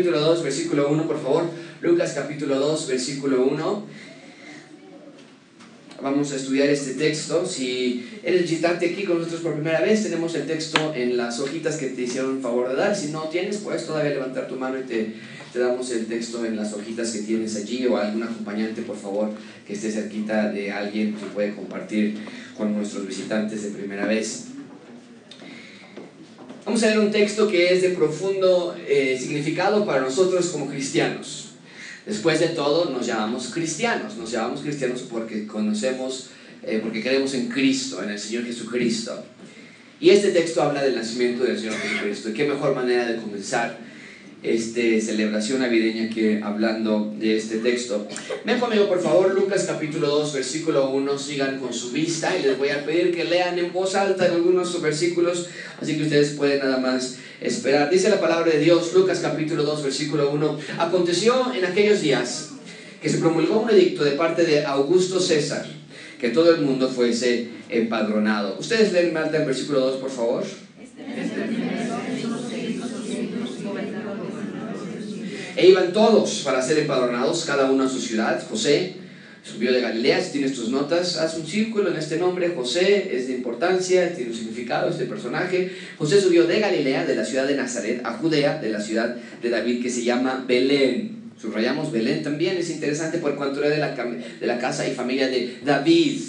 capítulo 2, versículo 1, por favor. Lucas capítulo 2, versículo 1. Vamos a estudiar este texto. Si eres visitante aquí con nosotros por primera vez, tenemos el texto en las hojitas que te hicieron favor de dar. Si no tienes, puedes todavía levantar tu mano y te, te damos el texto en las hojitas que tienes allí o algún acompañante, por favor, que esté cerquita de alguien que puede compartir con nuestros visitantes de primera vez. Vamos a leer un texto que es de profundo eh, significado para nosotros como cristianos. Después de todo, nos llamamos cristianos. Nos llamamos cristianos porque conocemos, eh, porque creemos en Cristo, en el Señor Jesucristo. Y este texto habla del nacimiento del Señor Jesucristo. ¿Y qué mejor manera de comenzar este, celebración navideña que hablando de este texto. Ven conmigo, por favor, Lucas capítulo 2, versículo 1, sigan con su vista y les voy a pedir que lean en voz alta en algunos versículos, así que ustedes pueden nada más esperar. Dice la palabra de Dios, Lucas capítulo 2, versículo 1, aconteció en aquellos días que se promulgó un edicto de parte de Augusto César, que todo el mundo fuese empadronado. Ustedes leen Malta en versículo 2, por favor. E iban todos para ser empadronados, cada uno a su ciudad. José subió de Galilea, si tienes tus notas, haz un círculo en este nombre. José es de importancia, tiene un significado este personaje. José subió de Galilea, de la ciudad de Nazaret, a Judea, de la ciudad de David, que se llama Belén. Subrayamos Belén también, es interesante por cuanto era de la, de la casa y familia de David.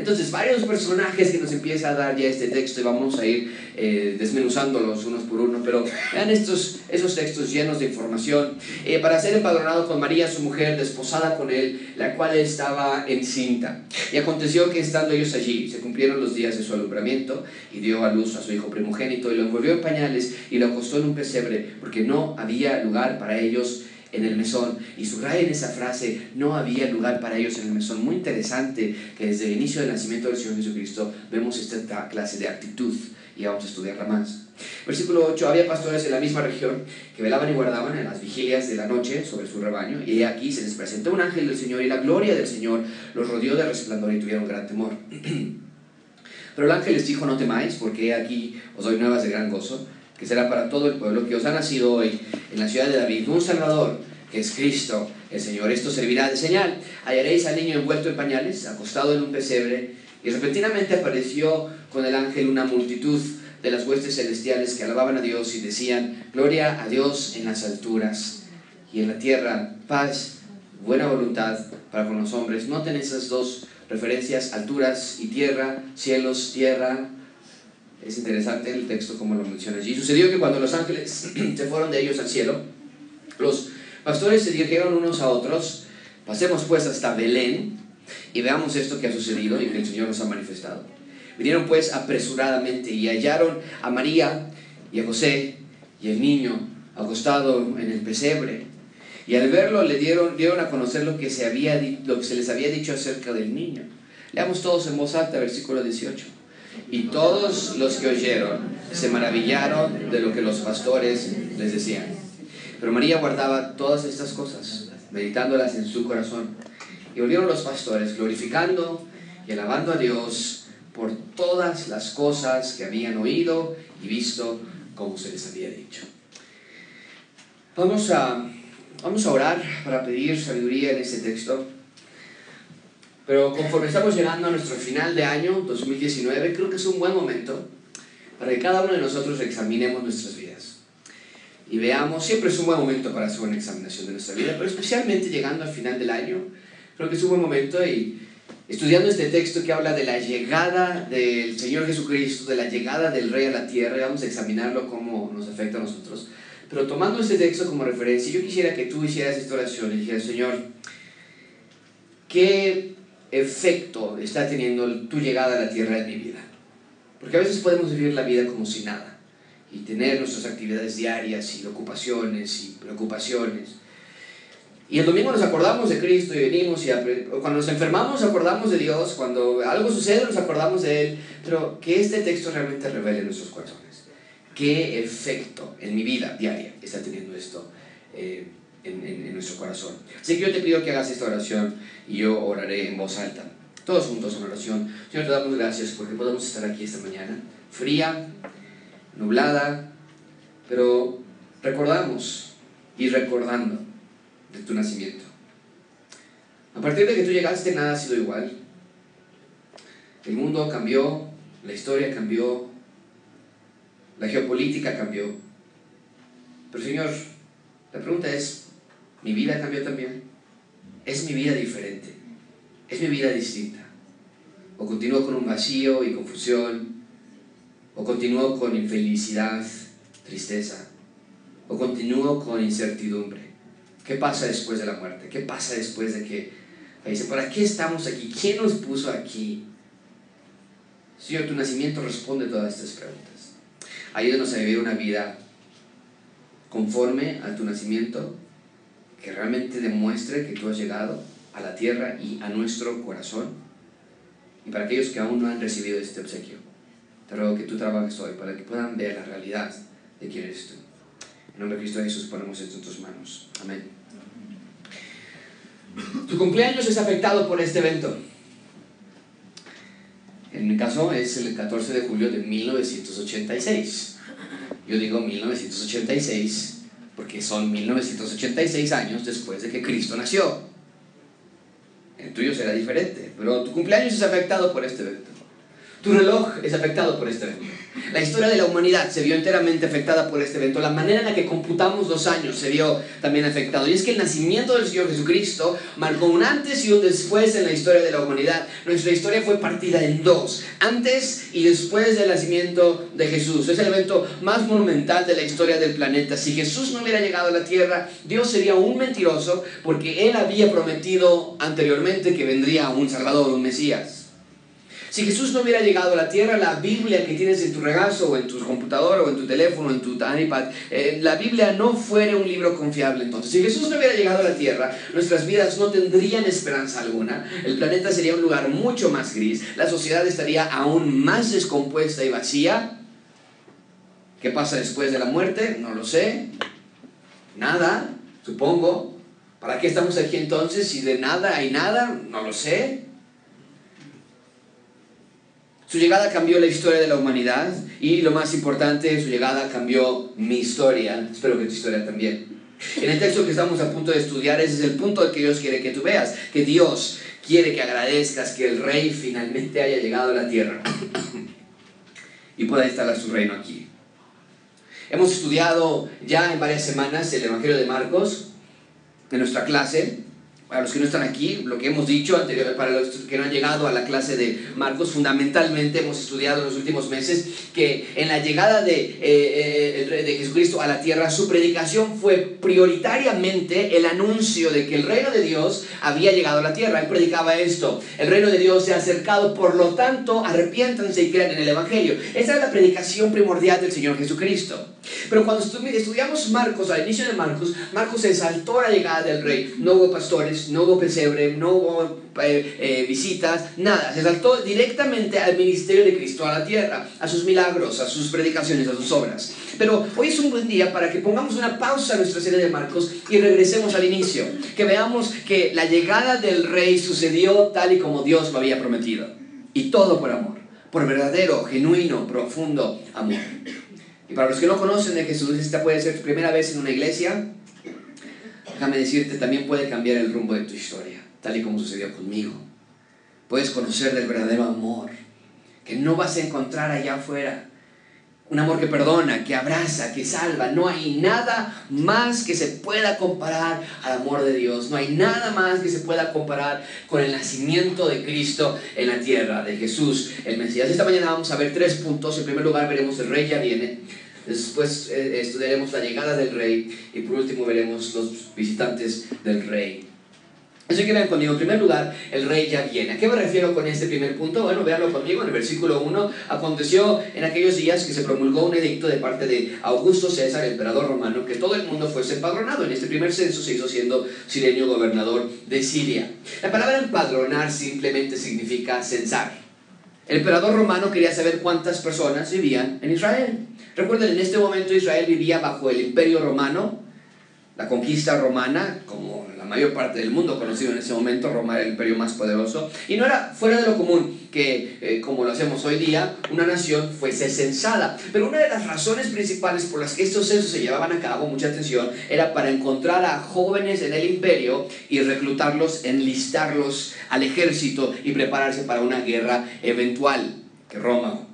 Entonces, varios personajes que nos empieza a dar ya este texto y vamos a ir eh, desmenuzándolos unos por uno, pero vean estos, esos textos llenos de información. Eh, para ser empadronado con María, su mujer, desposada con él, la cual estaba encinta. Y aconteció que estando ellos allí, se cumplieron los días de su alumbramiento y dio a luz a su hijo primogénito y lo envolvió en pañales y lo acostó en un pesebre porque no había lugar para ellos en el mesón. Y en esa frase, no había lugar para ellos en el mesón. Muy interesante que desde el inicio del nacimiento del Señor Jesucristo vemos esta clase de actitud y vamos a estudiarla más. Versículo 8, había pastores en la misma región que velaban y guardaban en las vigilias de la noche sobre su rebaño, y aquí se les presentó un ángel del Señor y la gloria del Señor los rodeó de resplandor y tuvieron gran temor. Pero el ángel les dijo, no temáis, porque aquí os doy nuevas de gran gozo que será para todo el pueblo, que os ha nacido hoy en la ciudad de David un Salvador, que es Cristo el Señor. Esto servirá de señal. Hallaréis al niño envuelto en pañales, acostado en un pesebre, y repentinamente apareció con el ángel una multitud de las huestes celestiales que alababan a Dios y decían, Gloria a Dios en las alturas y en la tierra, paz, buena voluntad para con los hombres. Noten esas dos referencias, alturas y tierra, cielos, tierra, es interesante el texto como lo menciona allí. Sucedió que cuando los ángeles se fueron de ellos al cielo, los pastores se dirigieron unos a otros, pasemos pues hasta Belén y veamos esto que ha sucedido y que el Señor nos ha manifestado. Vinieron pues apresuradamente y hallaron a María y a José y el niño acostado en el pesebre. Y al verlo le dieron, dieron a conocer lo que, se había, lo que se les había dicho acerca del niño. Leamos todos en voz alta, versículo 18. Y todos los que oyeron se maravillaron de lo que los pastores les decían. Pero María guardaba todas estas cosas, meditándolas en su corazón. Y volvieron los pastores glorificando y alabando a Dios por todas las cosas que habían oído y visto como se les había dicho. Vamos a, vamos a orar para pedir sabiduría en este texto. Pero conforme estamos llegando a nuestro final de año 2019, creo que es un buen momento para que cada uno de nosotros examinemos nuestras vidas. Y veamos, siempre es un buen momento para hacer una examinación de nuestra vida, pero especialmente llegando al final del año, creo que es un buen momento y estudiando este texto que habla de la llegada del Señor Jesucristo, de la llegada del Rey a la tierra, y vamos a examinarlo cómo nos afecta a nosotros. Pero tomando este texto como referencia, yo quisiera que tú hicieras esta oración y dijeras, Señor, ¿qué efecto está teniendo tu llegada a la tierra en mi vida. Porque a veces podemos vivir la vida como si nada y tener nuestras actividades diarias y ocupaciones y preocupaciones. Y el domingo nos acordamos de Cristo y venimos y cuando nos enfermamos acordamos de Dios, cuando algo sucede nos acordamos de Él, pero que este texto realmente revele nuestros corazones. ¿Qué efecto en mi vida diaria está teniendo esto? Eh, en, nuestro corazón. Así que yo te pido que hagas esta oración y yo oraré en voz alta. Todos juntos en oración. Señor, te damos gracias porque podemos estar aquí esta mañana. Fría, nublada, pero recordamos y recordando de tu nacimiento. A partir de que tú llegaste, nada ha sido igual. El mundo cambió, la historia cambió, la geopolítica cambió. Pero Señor, la pregunta es, ¿mi vida cambió también? ¿Es mi vida diferente? ¿Es mi vida distinta? ¿O continúo con un vacío y confusión? ¿O continúo con infelicidad, tristeza? ¿O continúo con incertidumbre? ¿Qué pasa después de la muerte? ¿Qué pasa después de que dice, ¿para qué estamos aquí? ¿Quién nos puso aquí? Señor, tu nacimiento responde todas estas preguntas. Ayúdanos a vivir una vida conforme a tu nacimiento, que realmente demuestre que tú has llegado a la tierra y a nuestro corazón. Y para aquellos que aún no han recibido este obsequio, te ruego que tú trabajes hoy para que puedan ver la realidad de quién eres tú. En nombre de Cristo Jesús ponemos esto en tus manos. Amén. Tu cumpleaños es afectado por este evento. En mi caso es el 14 de julio de 1986. Yo digo 1986 porque son 1986 años después de que Cristo nació. El tuyo será diferente, pero tu cumpleaños es afectado por este evento. Tu reloj es afectado por este evento. La historia de la humanidad se vio enteramente afectada por este evento. La manera en la que computamos los años se vio también afectado. Y es que el nacimiento del Señor Jesucristo marcó un antes y un después en la historia de la humanidad. Nuestra historia fue partida en dos, antes y después del nacimiento de Jesús. Es el evento más monumental de la historia del planeta. Si Jesús no hubiera llegado a la tierra, Dios sería un mentiroso porque Él había prometido anteriormente que vendría un Salvador, un Mesías. Si Jesús no hubiera llegado a la tierra, la Biblia que tienes en tu regazo, o en tu computadora, o en tu teléfono, o en tu iPad, eh, la Biblia no fuera un libro confiable. Entonces, si Jesús no hubiera llegado a la tierra, nuestras vidas no tendrían esperanza alguna. El planeta sería un lugar mucho más gris. La sociedad estaría aún más descompuesta y vacía. ¿Qué pasa después de la muerte? No lo sé. Nada, supongo. ¿Para qué estamos aquí entonces si de nada hay nada? No lo sé. Su llegada cambió la historia de la humanidad y lo más importante, su llegada cambió mi historia. Espero que tu historia también. En el texto que estamos a punto de estudiar, ese es el punto que Dios quiere que tú veas, que Dios quiere que agradezcas que el rey finalmente haya llegado a la tierra y pueda instalar su reino aquí. Hemos estudiado ya en varias semanas el Evangelio de Marcos en nuestra clase para los que no están aquí, lo que hemos dicho anterior, para los que no han llegado a la clase de Marcos, fundamentalmente hemos estudiado en los últimos meses que en la llegada de, eh, eh, de Jesucristo a la tierra, su predicación fue prioritariamente el anuncio de que el reino de Dios había llegado a la tierra. Él predicaba esto, el reino de Dios se ha acercado, por lo tanto, arrepiéntanse y crean en el Evangelio. Esa es la predicación primordial del Señor Jesucristo. Pero cuando estudiamos Marcos, al inicio de Marcos, Marcos se saltó la llegada del rey. No hubo pastores, no hubo pesebre, no hubo eh, eh, visitas, nada. Se saltó directamente al ministerio de Cristo a la tierra, a sus milagros, a sus predicaciones, a sus obras. Pero hoy es un buen día para que pongamos una pausa a nuestra serie de Marcos y regresemos al inicio. Que veamos que la llegada del rey sucedió tal y como Dios lo había prometido. Y todo por amor, por verdadero, genuino, profundo amor. Y para los que no conocen de Jesús, esta puede ser tu primera vez en una iglesia. Déjame decirte, también puede cambiar el rumbo de tu historia, tal y como sucedió conmigo. Puedes conocer del verdadero amor, que no vas a encontrar allá afuera. Un amor que perdona, que abraza, que salva. No hay nada más que se pueda comparar al amor de Dios. No hay nada más que se pueda comparar con el nacimiento de Cristo en la tierra, de Jesús, el Mesías. Esta mañana vamos a ver tres puntos. En primer lugar veremos el rey ya viene. Después eh, estudiaremos la llegada del rey. Y por último veremos los visitantes del rey. Así que vean conmigo, en primer lugar, el rey ya viene. ¿A qué me refiero con este primer punto? Bueno, véanlo conmigo en el versículo 1. Aconteció en aquellos días que se promulgó un edicto de parte de Augusto César, emperador romano, que todo el mundo fuese empadronado. En este primer censo se hizo siendo Sirenio gobernador de Siria. La palabra empadronar simplemente significa censar. El emperador romano quería saber cuántas personas vivían en Israel. Recuerden, en este momento Israel vivía bajo el imperio romano, la conquista romana, como mayor parte del mundo conocido en ese momento, Roma era el imperio más poderoso, y no era fuera de lo común que, eh, como lo hacemos hoy día, una nación fuese censada. Pero una de las razones principales por las que estos censos se llevaban a cabo, mucha atención, era para encontrar a jóvenes en el imperio y reclutarlos, enlistarlos al ejército y prepararse para una guerra eventual que Roma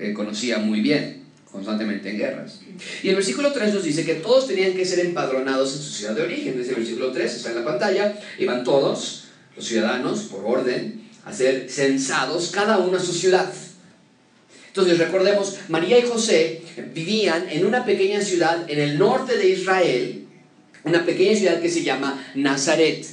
eh, conocía muy bien constantemente en guerras. Y el versículo 3 nos dice que todos tenían que ser empadronados en su ciudad de origen. Desde el versículo 3 está en la pantalla. Iban todos, los ciudadanos, por orden, a ser censados, cada uno a su ciudad. Entonces recordemos, María y José vivían en una pequeña ciudad en el norte de Israel, una pequeña ciudad que se llama Nazaret.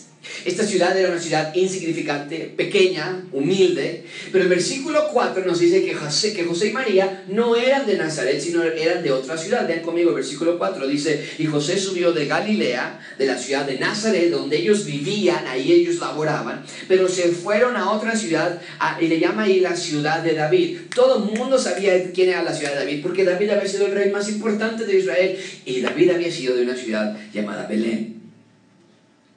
Esta ciudad era una ciudad insignificante, pequeña, humilde, pero el versículo 4 nos dice que José, que José y María no eran de Nazaret, sino eran de otra ciudad. Vean conmigo el versículo 4, dice, y José subió de Galilea, de la ciudad de Nazaret, donde ellos vivían, ahí ellos laboraban, pero se fueron a otra ciudad, y le llama ahí la ciudad de David. Todo el mundo sabía quién era la ciudad de David, porque David había sido el rey más importante de Israel, y David había sido de una ciudad llamada Belén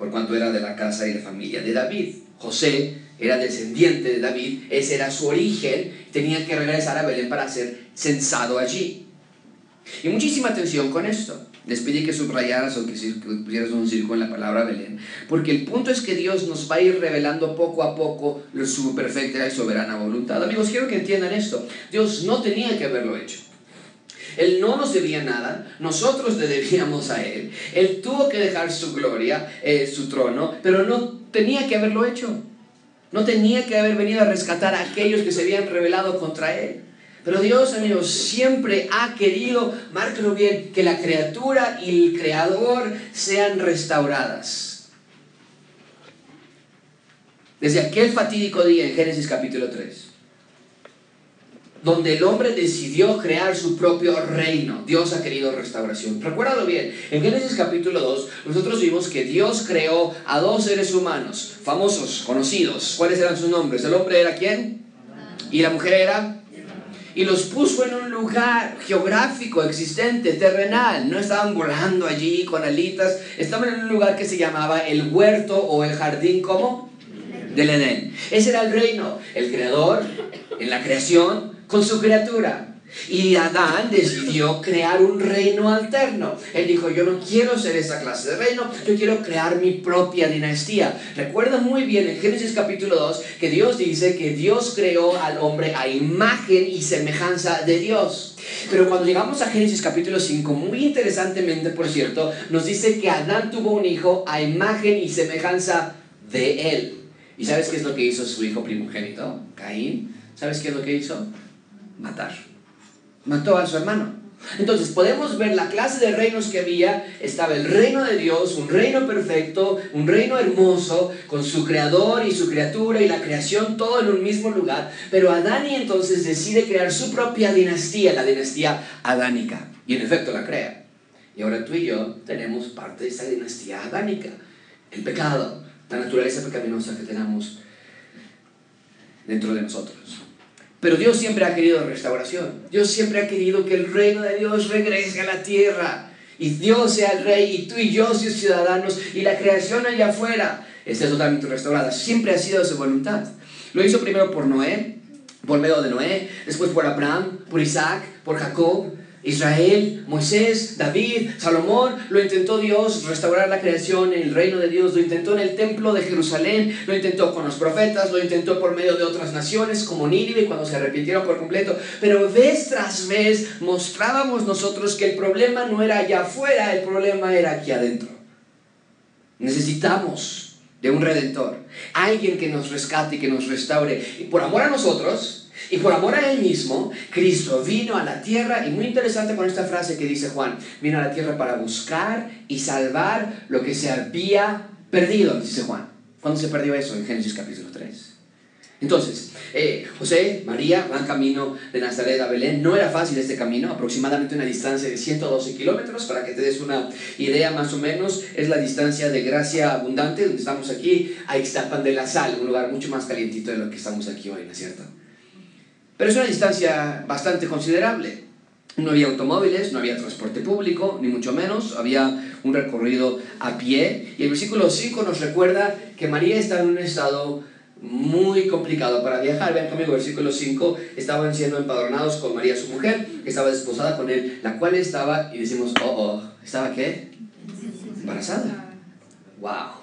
por cuanto era de la casa y la familia de David. José era descendiente de David, ese era su origen, tenía que regresar a Belén para ser censado allí. Y muchísima atención con esto. Les pedí que subrayaras o que pusieras un circo en la palabra Belén, porque el punto es que Dios nos va a ir revelando poco a poco su perfecta y soberana voluntad. Amigos, quiero que entiendan esto. Dios no tenía que haberlo hecho. Él no nos debía nada, nosotros le debíamos a Él. Él tuvo que dejar su gloria, eh, su trono, pero no tenía que haberlo hecho. No tenía que haber venido a rescatar a aquellos que se habían rebelado contra Él. Pero Dios, amigos, siempre ha querido, márquelo bien, que la criatura y el creador sean restauradas. Desde aquel fatídico día en Génesis capítulo 3 donde el hombre decidió crear su propio reino. Dios ha querido restauración. Recuérdalo bien, en Génesis capítulo 2 nosotros vimos que Dios creó a dos seres humanos, famosos, conocidos. ¿Cuáles eran sus nombres? ¿El hombre era quién? ¿Y la mujer era? Y los puso en un lugar geográfico, existente, terrenal. No estaban volando allí con alitas. Estaban en un lugar que se llamaba el huerto o el jardín, ¿cómo? Del Edén. Ese era el reino. El creador, en la creación, con su criatura. Y Adán decidió crear un reino alterno. Él dijo, yo no quiero ser esa clase de reino, yo quiero crear mi propia dinastía. Recuerda muy bien en Génesis capítulo 2 que Dios dice que Dios creó al hombre a imagen y semejanza de Dios. Pero cuando llegamos a Génesis capítulo 5, muy interesantemente, por cierto, nos dice que Adán tuvo un hijo a imagen y semejanza de él. ¿Y sabes qué es lo que hizo su hijo primogénito, Caín? ¿Sabes qué es lo que hizo? Matar. Mató a su hermano. Entonces podemos ver la clase de reinos que había. Estaba el reino de Dios, un reino perfecto, un reino hermoso, con su creador y su criatura y la creación todo en un mismo lugar. Pero Adani entonces decide crear su propia dinastía, la dinastía adánica. Y en efecto la crea. Y ahora tú y yo tenemos parte de esa dinastía adánica. El pecado, la naturaleza pecaminosa que tenemos dentro de nosotros. Pero Dios siempre ha querido restauración. Dios siempre ha querido que el reino de Dios regrese a la tierra. Y Dios sea el rey y tú y yo seamos ciudadanos y la creación allá afuera esté totalmente restaurada. Siempre ha sido su voluntad. Lo hizo primero por Noé, por medio de Noé, después por Abraham, por Isaac, por Jacob, Israel, Moisés, David, Salomón, lo intentó Dios restaurar la creación el reino de Dios, lo intentó en el templo de Jerusalén, lo intentó con los profetas, lo intentó por medio de otras naciones como Nínive cuando se arrepintieron por completo, pero vez tras vez mostrábamos nosotros que el problema no era allá afuera, el problema era aquí adentro. Necesitamos de un redentor, alguien que nos rescate y que nos restaure, y por amor a nosotros, y por amor a Él mismo, Cristo vino a la tierra, y muy interesante con esta frase que dice Juan, vino a la tierra para buscar y salvar lo que se había perdido, dice Juan. ¿Cuándo se perdió eso? En Génesis capítulo 3. Entonces, eh, José, María van camino de Nazaret a Belén. No era fácil este camino, aproximadamente una distancia de 112 kilómetros, para que te des una idea más o menos, es la distancia de Gracia Abundante, donde estamos aquí, a Ixtapan de la Sal, un lugar mucho más calientito de lo que estamos aquí hoy, ¿no es cierto? Pero es una distancia bastante considerable. No había automóviles, no había transporte público, ni mucho menos. Había un recorrido a pie. Y el versículo 5 nos recuerda que María está en un estado muy complicado para viajar. Vean conmigo, versículo 5, estaban siendo empadronados con María, su mujer, que estaba desposada con él, la cual estaba, y decimos, oh, oh, ¿estaba qué? Embarazada. Wow.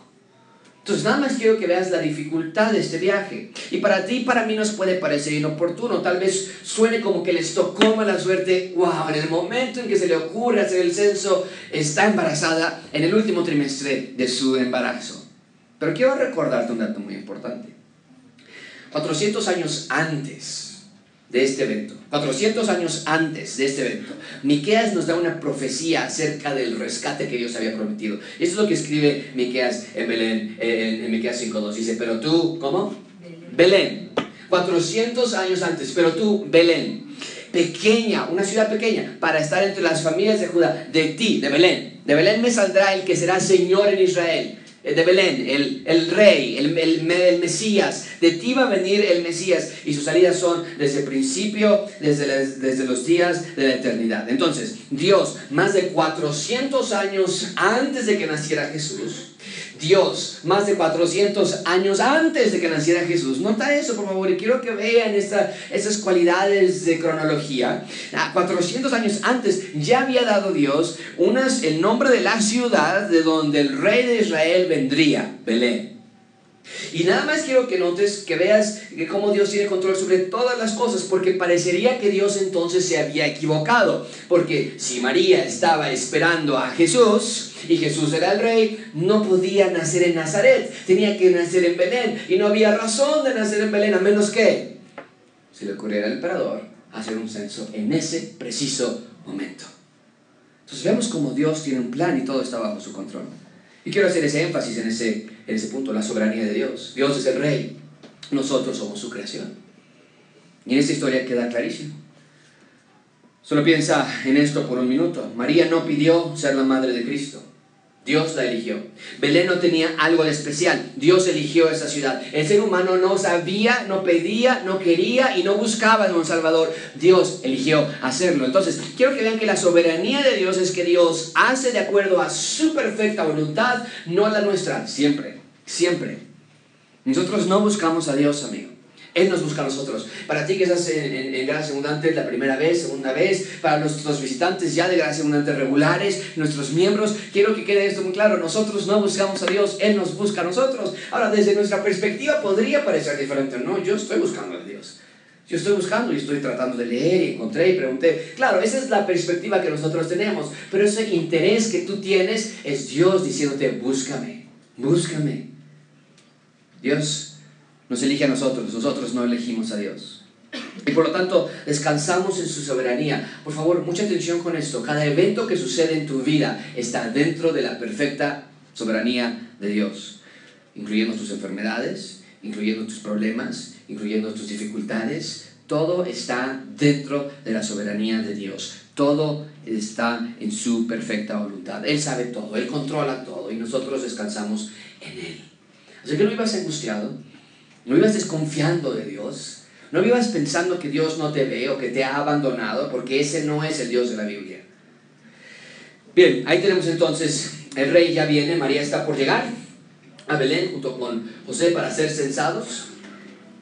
Entonces, nada más quiero que veas la dificultad de este viaje. Y para ti y para mí nos puede parecer inoportuno. Tal vez suene como que les tocó mala suerte. ¡Wow! En el momento en que se le ocurre hacer el censo, está embarazada en el último trimestre de su embarazo. Pero quiero recordarte un dato muy importante. 400 años antes de este evento, 400 años antes de este evento, Miqueas nos da una profecía acerca del rescate que Dios había prometido. Y eso es lo que escribe Miqueas en Belén, en, en Miqueas 5.2. Dice, pero tú, ¿cómo? Belén. 400 años antes, pero tú, Belén, pequeña, una ciudad pequeña, para estar entre las familias de Judá, de ti, de Belén. De Belén me saldrá el que será Señor en Israel eh, de Belén, el, el rey, el, el, el, Mesías. De ti va a venir el Mesías y sus salidas son desde el principio, desde, desde los días de la eternidad. Entonces, Dios, más de 400 años antes de que naciera Jesús, Dios, más de 400 años antes de que naciera Jesús. Nota eso, por favor, y quiero que vean esta, esas cualidades de cronología. 400 ah, años antes ya había dado Dios unas, el nombre de la ciudad de donde el rey de Israel vendría, Belén. Y nada más quiero que notes, que veas cómo Dios tiene control sobre todas las cosas, porque parecería que Dios entonces se había equivocado. Porque si María estaba esperando a Jesús y Jesús era el rey, no podía nacer en Nazaret, tenía que nacer en Belén. Y no había razón de nacer en Belén, a menos que se le ocurriera al emperador hacer un censo en ese preciso momento. Entonces vemos cómo Dios tiene un plan y todo está bajo su control. Y quiero hacer ese énfasis en ese, en ese punto, la soberanía de Dios. Dios es el rey, nosotros somos su creación. Y en esta historia queda clarísimo. Solo piensa en esto por un minuto. María no pidió ser la madre de Cristo. Dios la eligió. Belén no tenía algo de especial. Dios eligió esa ciudad. El ser humano no sabía, no pedía, no quería y no buscaba a un Salvador. Dios eligió hacerlo. Entonces, quiero que vean que la soberanía de Dios es que Dios hace de acuerdo a su perfecta voluntad, no a la nuestra. Siempre, siempre. Nosotros no buscamos a Dios, amigo. Él nos busca a nosotros. Para ti que estás en, en, Gracia Abundante la primera vez, segunda vez, para nuestros visitantes ya de Gracia Abundante regulares, nuestros miembros, quiero que quede esto muy claro. Nosotros no buscamos a Dios, Él nos busca a nosotros. Ahora, desde nuestra perspectiva podría parecer diferente. No, yo estoy buscando a Dios. Yo estoy buscando y estoy tratando de leer y encontré y pregunté. Claro, esa es la perspectiva que nosotros tenemos, pero ese interés que tú tienes es Dios diciéndote, búscame, búscame. Dios nos elige a nosotros, nosotros no elegimos a Dios. Y por lo tanto, descansamos en su soberanía. Por favor, mucha atención con esto. Cada evento que sucede en tu vida está dentro de la perfecta soberanía de Dios, incluyendo tus enfermedades, incluyendo tus problemas, incluyendo tus dificultades. Todo está dentro de la soberanía de Dios. Todo está en su perfecta voluntad. Él sabe todo, Él controla todo y nosotros descansamos en Él. Así que no ibas angustiado, no vivas desconfiando de Dios. No vivas pensando que Dios no te ve o que te ha abandonado, porque ese no es el Dios de la Biblia. Bien, ahí tenemos entonces, el rey ya viene, María está por llegar a Belén junto con José para ser censados,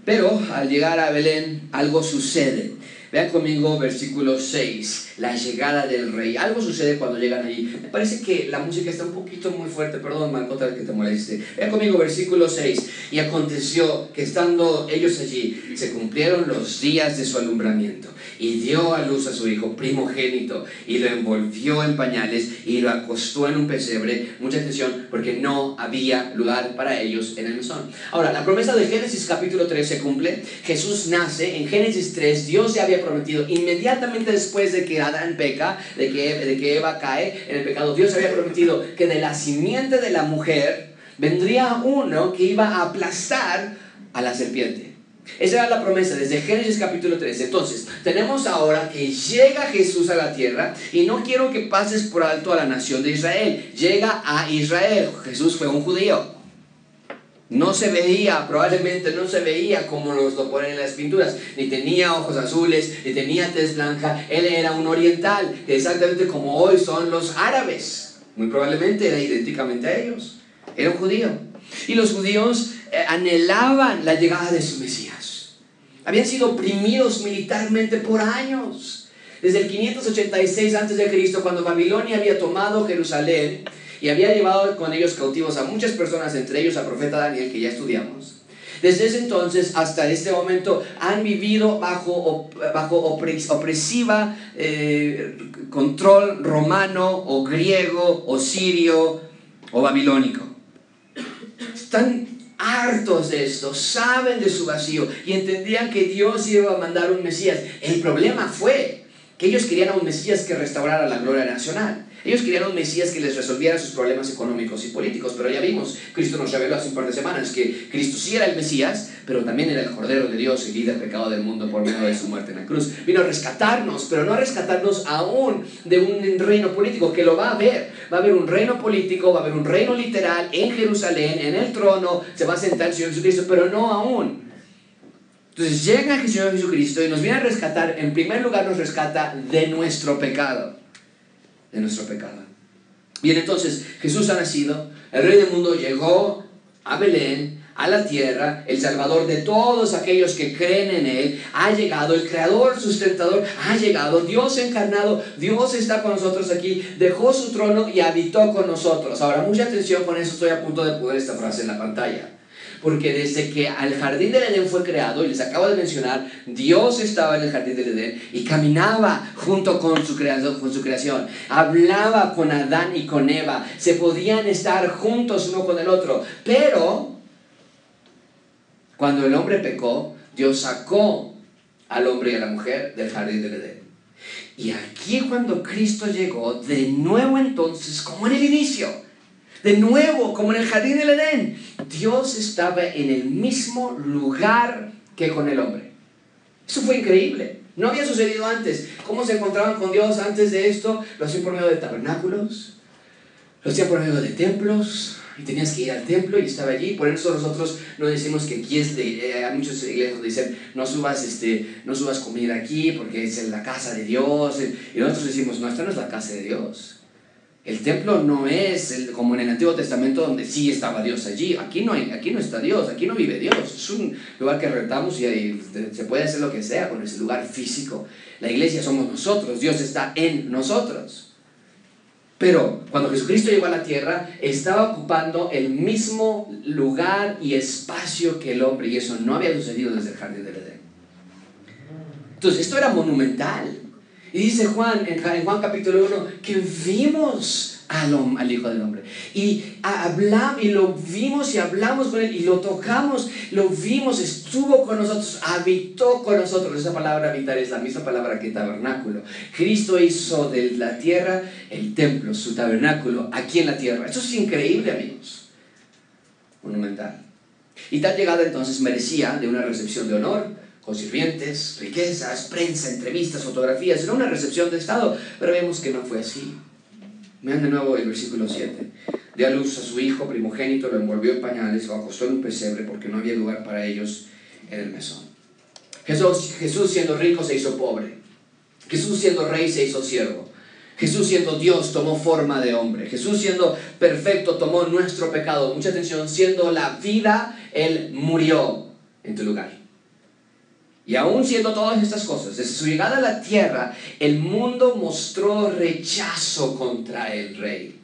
pero al llegar a Belén algo sucede. Vean conmigo versículo 6, la llegada del rey. Algo sucede cuando llegan allí. Me parece que la música está un poquito muy fuerte, perdón, otra vez que te moleste. Vean conmigo versículo 6. Y aconteció que estando ellos allí, se cumplieron los días de su alumbramiento y dio a luz a su hijo primogénito y lo envolvió en pañales y lo acostó en un pesebre. Mucha atención porque no había lugar para ellos en el mesón. Ahora, la promesa de Génesis capítulo 3 se cumple. Jesús nace en Génesis 3. Dios ya había prometido inmediatamente después de que Adán peca, de que, de que Eva cae en el pecado, Dios había prometido que de la simiente de la mujer vendría uno que iba a aplastar a la serpiente. Esa era la promesa desde Génesis capítulo 3. Entonces, tenemos ahora que llega Jesús a la tierra y no quiero que pases por alto a la nación de Israel. Llega a Israel. Jesús fue un judío. No se veía, probablemente no se veía como nos lo en las pinturas. Ni tenía ojos azules, ni tenía tez blanca. Él era un oriental, exactamente como hoy son los árabes. Muy probablemente era idénticamente a ellos. Era un judío. Y los judíos eh, anhelaban la llegada de su Mesías. Habían sido oprimidos militarmente por años. Desde el 586 a.C., cuando Babilonia había tomado Jerusalén y había llevado con ellos cautivos a muchas personas, entre ellos al profeta Daniel, que ya estudiamos. Desde ese entonces hasta este momento han vivido bajo, bajo opresiva eh, control romano o griego o sirio o babilónico. Están hartos de esto, saben de su vacío y entendían que Dios iba a mandar un Mesías. El problema fue que ellos querían a un Mesías que restaurara la gloria nacional. Ellos querían un Mesías que les resolviera sus problemas económicos y políticos, pero ya vimos, Cristo nos reveló hace un par de semanas que Cristo sí era el Mesías, pero también era el Cordero de Dios y líder pecado del mundo por medio de su muerte en la cruz. Vino a rescatarnos, pero no a rescatarnos aún de un reino político, que lo va a haber. Va a haber un reino político, va a haber un reino literal en Jerusalén, en el trono, se va a sentar el Señor Jesucristo, pero no aún. Entonces llega el Señor Jesucristo y nos viene a rescatar, en primer lugar nos rescata de nuestro pecado de nuestro pecado. Bien, entonces Jesús ha nacido, el Rey del mundo llegó a Belén, a la tierra, el Salvador de todos aquellos que creen en Él, ha llegado, el Creador, sustentador, ha llegado, Dios encarnado, Dios está con nosotros aquí, dejó su trono y habitó con nosotros. Ahora, mucha atención con eso, estoy a punto de poner esta frase en la pantalla. Porque desde que el jardín del Edén fue creado, y les acabo de mencionar, Dios estaba en el jardín del Edén y caminaba junto con su, creación, con su creación. Hablaba con Adán y con Eva. Se podían estar juntos uno con el otro. Pero, cuando el hombre pecó, Dios sacó al hombre y a la mujer del jardín del Edén. Y aquí cuando Cristo llegó, de nuevo entonces, como en el inicio, de nuevo, como en el jardín del Edén, Dios estaba en el mismo lugar que con el hombre. Eso fue increíble. No había sucedido antes. ¿Cómo se encontraban con Dios antes de esto? Lo hacían por medio de tabernáculos, lo hacían por medio de templos, y tenías que ir al templo y estaba allí. Por eso nosotros no decimos que aquí es de, eh, hay muchos iglesias dicen, no subas, este, no subas comida aquí porque es la casa de Dios. Y nosotros decimos, no, esta no es la casa de Dios. El templo no es como en el Antiguo Testamento donde sí estaba Dios allí. Aquí no, hay, aquí no está Dios, aquí no vive Dios. Es un lugar que rentamos y ahí se puede hacer lo que sea con ese lugar físico. La iglesia somos nosotros, Dios está en nosotros. Pero cuando Jesucristo llegó a la tierra, estaba ocupando el mismo lugar y espacio que el hombre y eso no había sucedido desde el jardín del Edén. Entonces, esto era monumental. Y dice Juan, en Juan capítulo 1, que vimos al, al Hijo del Hombre. Y, hablamos, y lo vimos y hablamos con Él y lo tocamos, lo vimos, estuvo con nosotros, habitó con nosotros. Esa palabra habitar es la misma palabra que tabernáculo. Cristo hizo de la tierra el templo, su tabernáculo, aquí en la tierra. Esto es increíble, amigos. Monumental. Y tal llegada entonces merecía de una recepción de honor con sirvientes, riquezas, prensa, entrevistas, fotografías. Era una recepción de Estado, pero vemos que no fue así. Vean de nuevo el versículo 7. Dio a luz a su hijo primogénito, lo envolvió en pañales, lo acostó en un pesebre porque no había lugar para ellos en el mesón. Jesús, Jesús siendo rico se hizo pobre. Jesús siendo rey se hizo siervo. Jesús siendo Dios tomó forma de hombre. Jesús siendo perfecto tomó nuestro pecado. Mucha atención, siendo la vida, Él murió en tu lugar. Y aún siendo todas estas cosas, desde su llegada a la tierra, el mundo mostró rechazo contra el rey.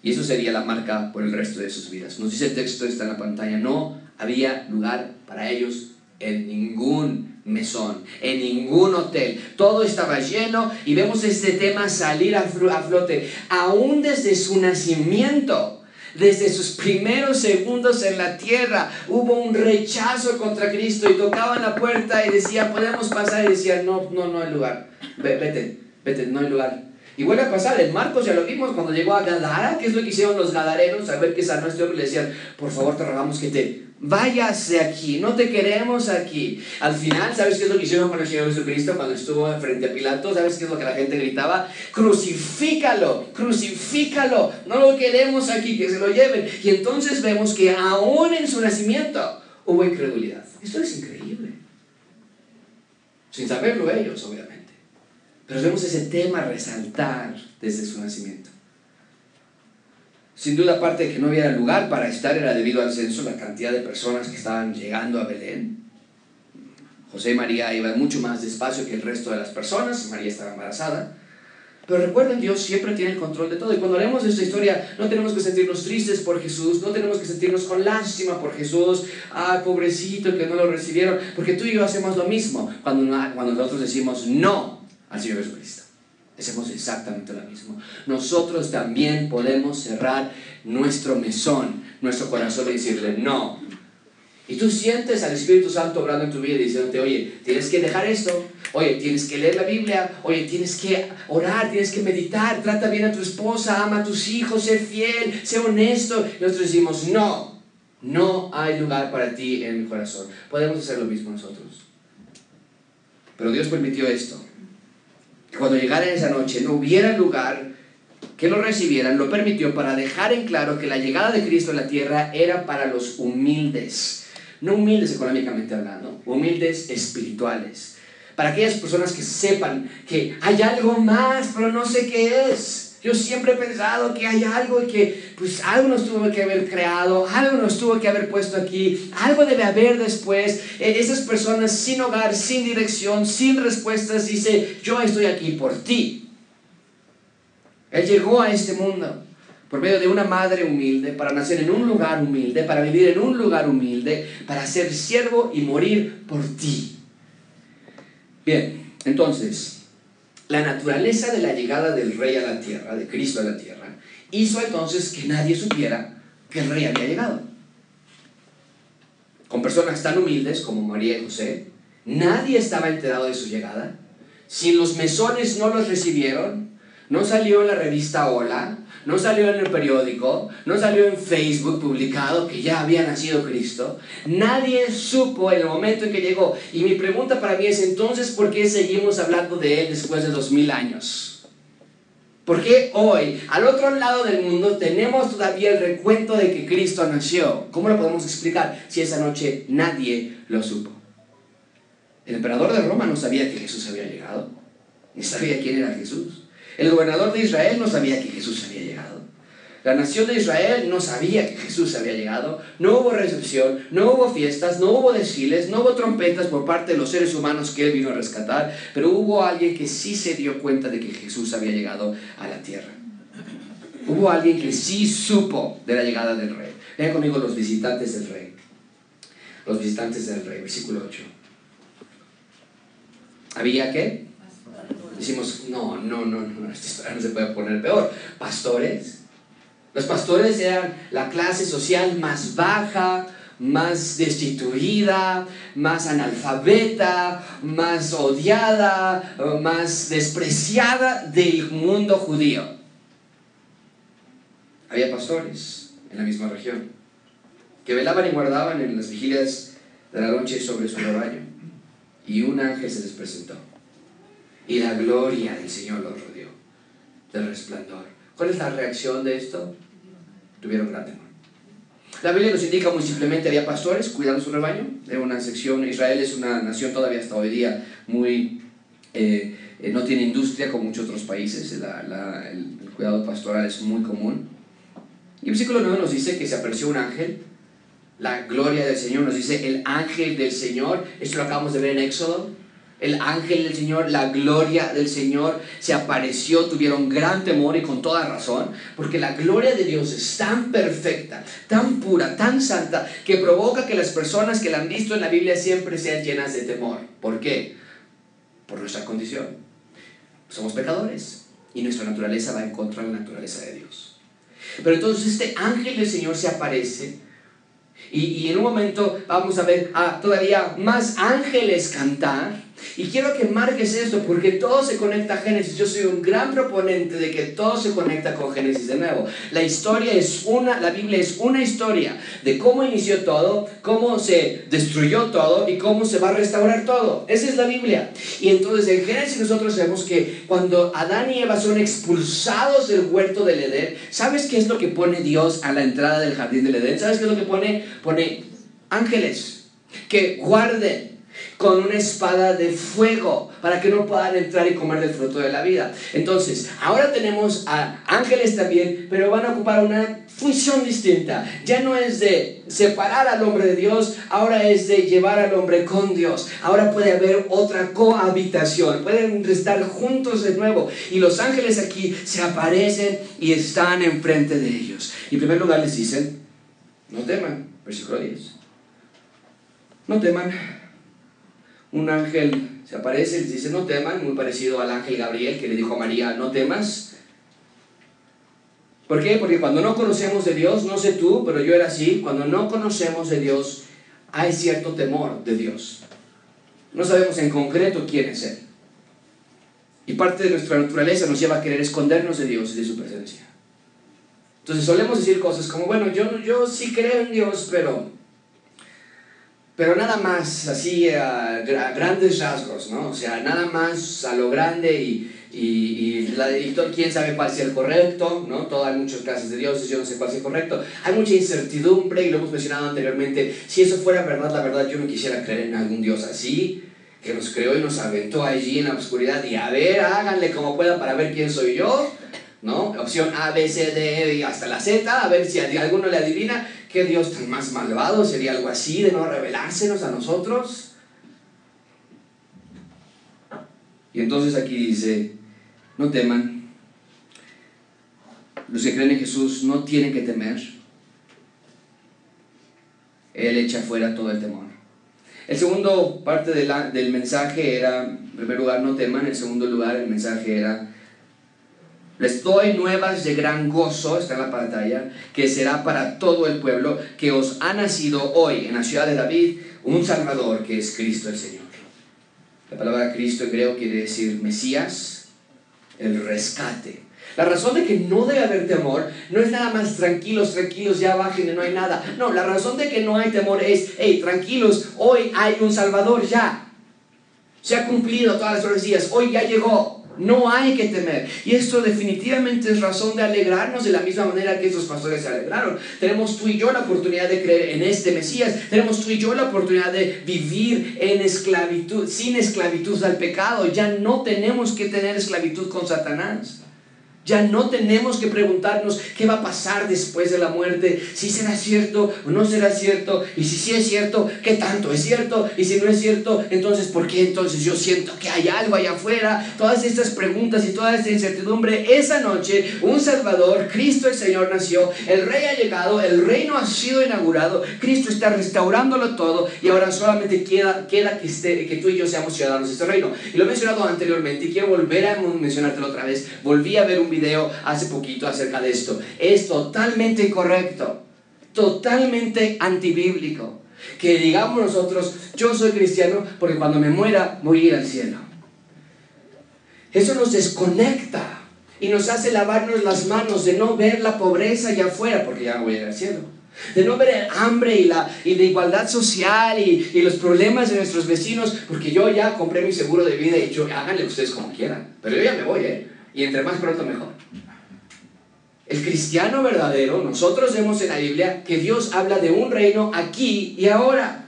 Y eso sería la marca por el resto de sus vidas. Nos dice el texto, está en la pantalla, no había lugar para ellos en ningún mesón, en ningún hotel. Todo estaba lleno y vemos este tema salir a flote, aún desde su nacimiento desde sus primeros segundos en la tierra hubo un rechazo contra Cristo y tocaban la puerta y decían, podemos pasar y decían, no, no, no hay lugar, vete, vete, no hay lugar. Y vuelve a pasar, en Marcos ya lo vimos cuando llegó a Gadara, que es lo que hicieron los gadarenos, a ver que sanó este hombre, le decían, por favor te rogamos que te váyase aquí, no te queremos aquí. Al final, ¿sabes qué es lo que hicieron con el Señor Jesucristo cuando estuvo frente a Pilato? ¿Sabes qué es lo que la gente gritaba? Crucifícalo, crucifícalo, no lo queremos aquí, que se lo lleven. Y entonces vemos que aún en su nacimiento hubo incredulidad. Esto es increíble. Sin saberlo ellos, obviamente. Pero vemos ese tema resaltar desde su nacimiento. Sin duda, aparte de que no hubiera lugar para estar, era debido al censo, la cantidad de personas que estaban llegando a Belén. José y María iban mucho más despacio que el resto de las personas, María estaba embarazada. Pero recuerden, Dios siempre tiene el control de todo. Y cuando leemos esta historia, no tenemos que sentirnos tristes por Jesús, no tenemos que sentirnos con lástima por Jesús. Ay, pobrecito que no lo recibieron. Porque tú y yo hacemos lo mismo cuando, cuando nosotros decimos no al Señor Jesucristo. Hacemos exactamente lo mismo. Nosotros también podemos cerrar nuestro mesón, nuestro corazón y decirle no. Y tú sientes al Espíritu Santo obrando en tu vida diciéndote, oye, tienes que dejar esto, oye, tienes que leer la Biblia, oye, tienes que orar, tienes que meditar, trata bien a tu esposa, ama a tus hijos, sé fiel, sé honesto. Y nosotros decimos, no, no hay lugar para ti en mi corazón. Podemos hacer lo mismo nosotros. Pero Dios permitió esto cuando llegara esa noche no hubiera lugar que lo recibieran, lo permitió para dejar en claro que la llegada de Cristo a la tierra era para los humildes, no humildes económicamente hablando, humildes espirituales, para aquellas personas que sepan que hay algo más, pero no sé qué es. Yo siempre he pensado que hay algo que pues algo nos tuvo que haber creado, algo nos tuvo que haber puesto aquí, algo debe haber después. E, esas personas sin hogar, sin dirección, sin respuestas, dice, yo estoy aquí por ti. Él llegó a este mundo por medio de una madre humilde, para nacer en un lugar humilde, para vivir en un lugar humilde, para ser siervo y morir por ti. Bien, entonces, la naturaleza de la llegada del rey a la tierra, de Cristo a la tierra, hizo entonces que nadie supiera que el rey había llegado. Con personas tan humildes como María y José, nadie estaba enterado de su llegada. Si los mesones no los recibieron, no salió en la revista Hola, no salió en el periódico, no salió en Facebook publicado que ya había nacido Cristo. Nadie supo en el momento en que llegó. Y mi pregunta para mí es entonces, ¿por qué seguimos hablando de Él después de dos mil años? ¿Por qué hoy, al otro lado del mundo, tenemos todavía el recuento de que Cristo nació? ¿Cómo lo podemos explicar si esa noche nadie lo supo? El emperador de Roma no sabía que Jesús había llegado, ni sabía quién era Jesús. El gobernador de Israel no sabía que Jesús había llegado. La nación de Israel no sabía que Jesús había llegado. No hubo recepción, no hubo fiestas, no hubo desfiles, no hubo trompetas por parte de los seres humanos que Él vino a rescatar, pero hubo alguien que sí se dio cuenta de que Jesús había llegado a la tierra. Hubo alguien que sí supo de la llegada del rey. Vean conmigo los visitantes del rey. Los visitantes del rey, versículo 8. ¿Había qué? Decimos, no, no, no, no, no se puede poner peor. Pastores. Los pastores eran la clase social más baja, más destituida, más analfabeta, más odiada, más despreciada del mundo judío. Había pastores en la misma región que velaban y guardaban en las vigilias de la noche sobre su rebaño. Y un ángel se les presentó y la gloria del Señor los rodeó, del resplandor. ¿Cuál es la reacción de esto? Tuvieron gran temor. La Biblia nos indica muy simplemente había pastores cuidando su rebaño. Era una sección, Israel es una nación todavía hasta hoy día muy, eh, eh, no tiene industria como muchos otros países, el, el, cuidado pastoral es muy común. Y el versículo 9 nos dice que se apareció un ángel, la gloria del Señor, nos dice el ángel del Señor, esto lo acabamos de ver en Éxodo, el ángel del Señor, la gloria del Señor se apareció, tuvieron gran temor y con toda razón, porque la gloria de Dios es tan perfecta, tan pura, tan santa, que provoca que las personas que la han visto en la Biblia siempre sean llenas de temor. ¿Por qué? Por nuestra condición. Somos pecadores y nuestra naturaleza va en contra de la naturaleza de Dios. Pero entonces este ángel del Señor se aparece y, y en un momento vamos a ver a todavía más ángeles cantar y quiero que marques esto porque todo se conecta a Génesis. Yo soy un gran proponente de que todo se conecta con Génesis de nuevo. La historia es una, la Biblia es una historia de cómo inició todo, cómo se destruyó todo y cómo se va a restaurar todo. Esa es la Biblia. Y entonces en Génesis nosotros vemos que cuando Adán y Eva son expulsados del huerto del Edén, ¿sabes qué es lo que pone Dios a la entrada del jardín del Edén? ¿Sabes qué es lo que pone? Pone ángeles que guarden con una espada de fuego para que no puedan entrar y comer del fruto de la vida. Entonces, ahora tenemos a ángeles también, pero van a ocupar una función distinta. Ya no es de separar al hombre de Dios, ahora es de llevar al hombre con Dios. Ahora puede haber otra cohabitación, pueden estar juntos de nuevo. Y los ángeles aquí se aparecen y están enfrente de ellos. Y en primer lugar les dicen, no teman, versículo 10. No teman. Un ángel se aparece y les dice, no teman, muy parecido al ángel Gabriel que le dijo a María, no temas. ¿Por qué? Porque cuando no conocemos de Dios, no sé tú, pero yo era así, cuando no conocemos de Dios, hay cierto temor de Dios. No sabemos en concreto quién es Él. Y parte de nuestra naturaleza nos lleva a querer escondernos de Dios y de su presencia. Entonces solemos decir cosas como, bueno, yo, yo sí creo en Dios, pero, pero nada más así a, a grandes rasgos, ¿no? O sea, nada más a lo grande y, y, y, la, quién sabe cuál sea el correcto, ¿no? Todo, hay muchos casos de dioses, yo no sé cuál sea el correcto. Hay mucha incertidumbre y lo hemos mencionado anteriormente. Si eso fuera verdad, la verdad, yo no quisiera creer en algún dios así, que nos creó y nos aventó allí en la oscuridad y a ver, háganle como puedan para ver quién soy yo, ¿no? Opción A, B, C, D y hasta la Z, a ver si a alguno le adivina qué dios tan más malvado sería algo así de no revelársenos a nosotros. Y entonces aquí dice, no teman. Los que creen en Jesús no tienen que temer. Él echa fuera todo el temor. El segundo parte del mensaje era, en primer lugar, no teman. En segundo lugar, el mensaje era, les doy nuevas de gran gozo, está en la pantalla, que será para todo el pueblo, que os ha nacido hoy en la ciudad de David un Salvador, que es Cristo el Señor. La palabra Cristo creo quiere decir Mesías, el rescate. La razón de que no debe haber temor no es nada más tranquilos, tranquilos, ya bajen no hay nada. No, la razón de que no hay temor es, hey, tranquilos, hoy hay un Salvador ya. Se ha cumplido todas las profecías, hoy ya llegó. No hay que temer. Y esto definitivamente es razón de alegrarnos de la misma manera que estos pastores se alegraron. Tenemos tú y yo la oportunidad de creer en este Mesías. Tenemos tú y yo la oportunidad de vivir en esclavitud, sin esclavitud al pecado. Ya no tenemos que tener esclavitud con Satanás. Ya no tenemos que preguntarnos qué va a pasar después de la muerte, si será cierto o no será cierto, y si sí es cierto, qué tanto es cierto, y si no es cierto, entonces ¿por qué entonces yo siento que hay algo allá afuera? Todas estas preguntas y toda esta incertidumbre, esa noche un Salvador, Cristo el Señor nació, el Rey ha llegado, el reino ha sido inaugurado, Cristo está restaurándolo todo y ahora solamente queda, queda que, que tú y yo seamos ciudadanos de este reino. Y lo he mencionado anteriormente y quiero volver a mencionártelo otra vez. Volví a ver un video hace poquito acerca de esto. Es totalmente incorrecto, totalmente antibíblico. Que digamos nosotros, yo soy cristiano porque cuando me muera voy a ir al cielo. Eso nos desconecta y nos hace lavarnos las manos de no ver la pobreza allá afuera porque ya voy a ir al cielo. De no ver el hambre y la, y igualdad social y, y, los problemas de nuestros vecinos, porque yo ya compré mi seguro de vida y yo, háganle ustedes como quieran. Pero yo ya me voy, ¿eh? Y entre más pronto mejor. El cristiano verdadero, nosotros vemos en la Biblia que Dios habla de un reino aquí y ahora.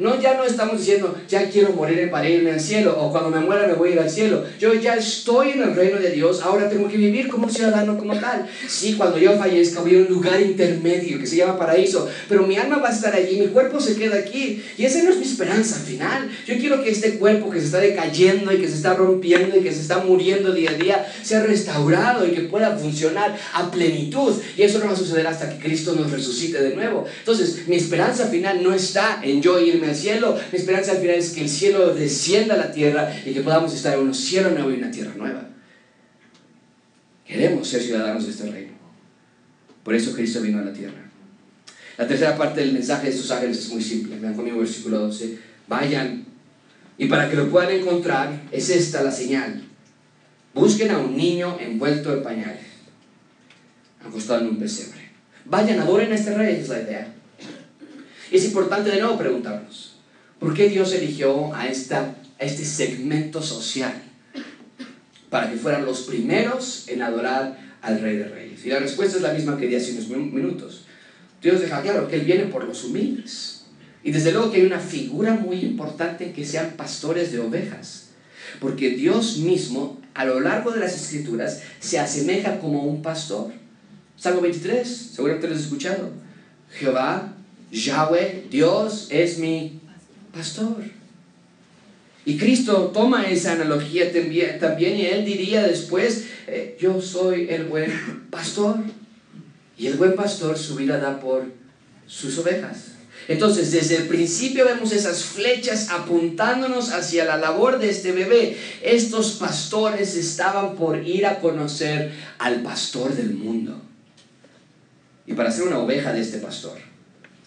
No, ya no estamos diciendo, ya quiero morir para irme al cielo, o cuando me muera me voy a ir al cielo. Yo ya estoy en el reino de Dios, ahora tengo que vivir como ciudadano como tal. Sí, cuando yo fallezca voy a un lugar intermedio que se llama paraíso, pero mi alma va a estar allí, mi cuerpo se queda aquí. Y esa no es mi esperanza final. Yo quiero que este cuerpo que se está decayendo y que se está rompiendo y que se está muriendo día a día sea restaurado y que pueda funcionar a plenitud. Y eso no va a suceder hasta que Cristo nos resucite de nuevo. Entonces, mi esperanza final no está en yo irme al cielo. Mi esperanza al final es que el cielo descienda a la tierra y que podamos estar en un cielo nuevo y una tierra nueva. Queremos ser ciudadanos de este reino. Por eso Cristo vino a la tierra. La tercera parte del mensaje de estos ángeles es muy simple. Vean conmigo versículo 12. Vayan. Y para que lo puedan encontrar, es esta la señal. Busquen a un niño envuelto en pañales, acostado en un pesebre. Vayan, adoren a este rey, es la idea. Es importante de nuevo preguntarnos, ¿por qué Dios eligió a, esta, a este segmento social para que fueran los primeros en adorar al Rey de Reyes? Y la respuesta es la misma que di hace unos minutos. Dios deja claro que Él viene por los humildes. Y desde luego que hay una figura muy importante que sean pastores de ovejas. Porque Dios mismo, a lo largo de las escrituras, se asemeja como un pastor. Salmo 23, seguramente lo has escuchado. Jehová, Yahweh, Dios es mi pastor. Y Cristo toma esa analogía también, y él diría después, eh, yo soy el buen pastor. Y el buen pastor su vida da por sus ovejas. Entonces, desde el principio vemos esas flechas apuntándonos hacia la labor de este bebé. Estos pastores estaban por ir a conocer al pastor del mundo. Y para ser una oveja de este pastor,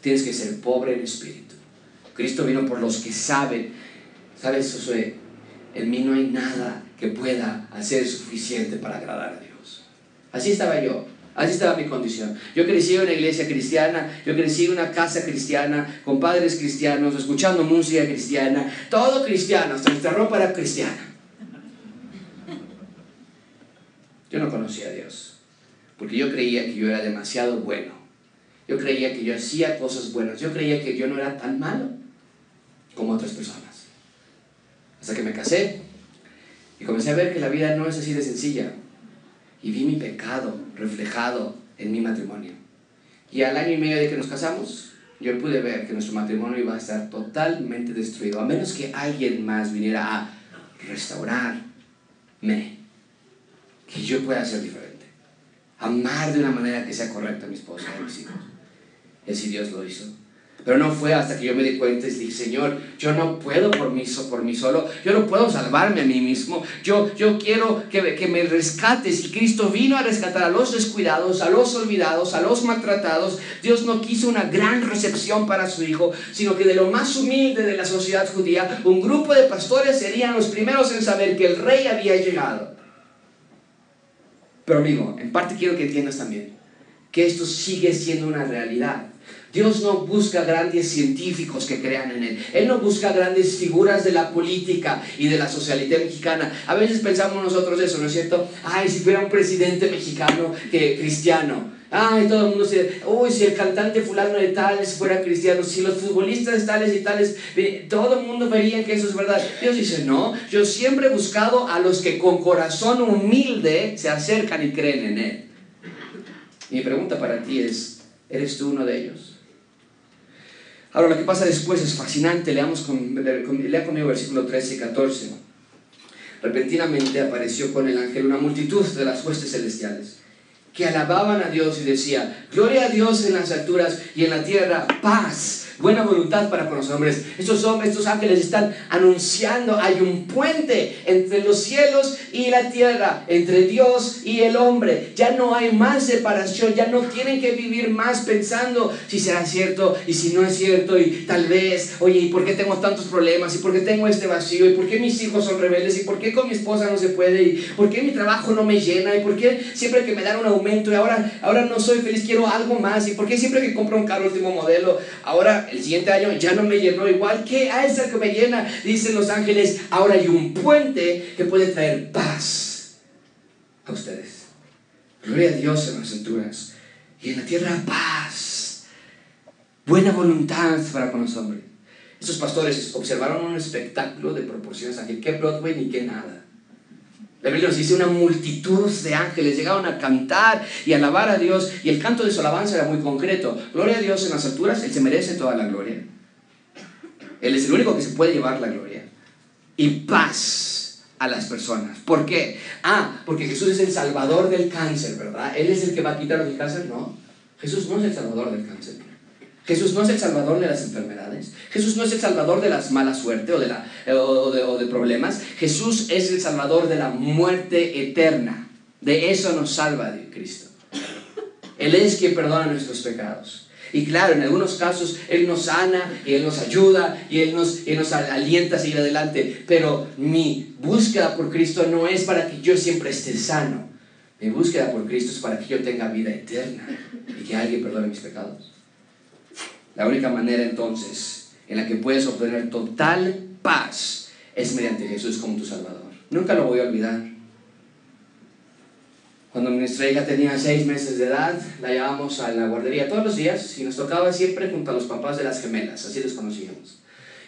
tienes que ser pobre en espíritu. Cristo vino por los que saben. ¿Sabes, Josué? En mí no hay nada que pueda hacer suficiente para agradar a Dios. Así estaba yo. Así estaba mi condición. Yo crecí en una iglesia cristiana, yo crecí en una casa cristiana, con padres cristianos, escuchando música cristiana, todo cristiano, hasta nuestra ropa era cristiana. Yo no conocía a Dios, porque yo creía que yo era demasiado bueno. Yo creía que yo hacía cosas buenas. Yo creía que yo no era tan malo como otras personas. Hasta que me casé y comencé a ver que la vida no es así de sencilla y vi mi pecado reflejado en mi matrimonio. Y al año y medio de que nos casamos, yo pude ver que nuestro matrimonio iba a estar totalmente destruido, a menos que alguien más viniera a restaurarme, que yo pueda ser diferente, amar de una manera que sea correcta a mi esposa y a mis hijos. Y Dios lo hizo. Pero no fue hasta que yo me di cuenta y dije, Señor, yo no puedo por mí, por mí solo, yo no puedo salvarme a mí mismo, yo, yo quiero que, que me rescates. Y Cristo vino a rescatar a los descuidados, a los olvidados, a los maltratados. Dios no quiso una gran recepción para su Hijo, sino que de lo más humilde de la sociedad judía, un grupo de pastores serían los primeros en saber que el rey había llegado. Pero amigo, en parte quiero que entiendas también que esto sigue siendo una realidad. Dios no busca grandes científicos que crean en Él. Él no busca grandes figuras de la política y de la socialidad mexicana. A veces pensamos nosotros eso, ¿no es cierto? Ay, si fuera un presidente mexicano que cristiano. Ay, todo el mundo se... Uy, si el cantante fulano de tales fuera cristiano, si los futbolistas tales y tales, todo el mundo vería que eso es verdad. Dios dice, no, yo siempre he buscado a los que con corazón humilde se acercan y creen en Él. Mi pregunta para ti es, ¿eres tú uno de ellos? Ahora, lo que pasa después es fascinante. Leamos con, lea conmigo versículo 13 y 14. Repentinamente apareció con el ángel una multitud de las huestes celestiales que alababan a Dios y decía, gloria a Dios en las alturas y en la tierra, paz buena voluntad para con los hombres. Estos hombres, estos ángeles están anunciando, hay un puente entre los cielos y la tierra, entre Dios y el hombre. Ya no hay más separación, ya no tienen que vivir más pensando si será cierto y si no es cierto y tal vez, oye, ¿y por qué tengo tantos problemas? ¿Y por qué tengo este vacío? ¿Y por qué mis hijos son rebeldes? ¿Y por qué con mi esposa no se puede? ¿Y por qué mi trabajo no me llena? ¿Y por qué siempre que me dan un aumento y ahora, ahora no soy feliz, quiero algo más? ¿Y por qué siempre que compro un carro último modelo, ahora el siguiente año ya no me llenó igual. que a esa que me llena? Dicen los ángeles, ahora hay un puente que puede traer paz a ustedes. Gloria a Dios en las alturas y en la tierra paz. Buena voluntad para con los hombres. Estos pastores observaron un espectáculo de proporciones aquí, que Broadway ni que nada. La nos dice una multitud de ángeles llegaron a cantar y alabar a Dios y el canto de su alabanza era muy concreto. Gloria a Dios en las alturas, Él se merece toda la gloria. Él es el único que se puede llevar la gloria. Y paz a las personas. ¿Por qué? Ah, porque Jesús es el salvador del cáncer, ¿verdad? Él es el que va a quitar el cáncer, no. Jesús no es el salvador del cáncer. Jesús no es el salvador de las enfermedades. Jesús no es el salvador de las malas suerte o de, la, o de, o de problemas. Jesús es el salvador de la muerte eterna. De eso nos salva Cristo. Él es quien perdona nuestros pecados. Y claro, en algunos casos Él nos sana y Él nos ayuda y Él nos, Él nos alienta a seguir adelante. Pero mi búsqueda por Cristo no es para que yo siempre esté sano. Mi búsqueda por Cristo es para que yo tenga vida eterna y que alguien perdone mis pecados. La única manera entonces en la que puedes obtener total paz es mediante Jesús como tu Salvador. Nunca lo voy a olvidar. Cuando nuestra hija tenía seis meses de edad, la llevábamos a la guardería todos los días y nos tocaba siempre junto a los papás de las gemelas, así los conocíamos.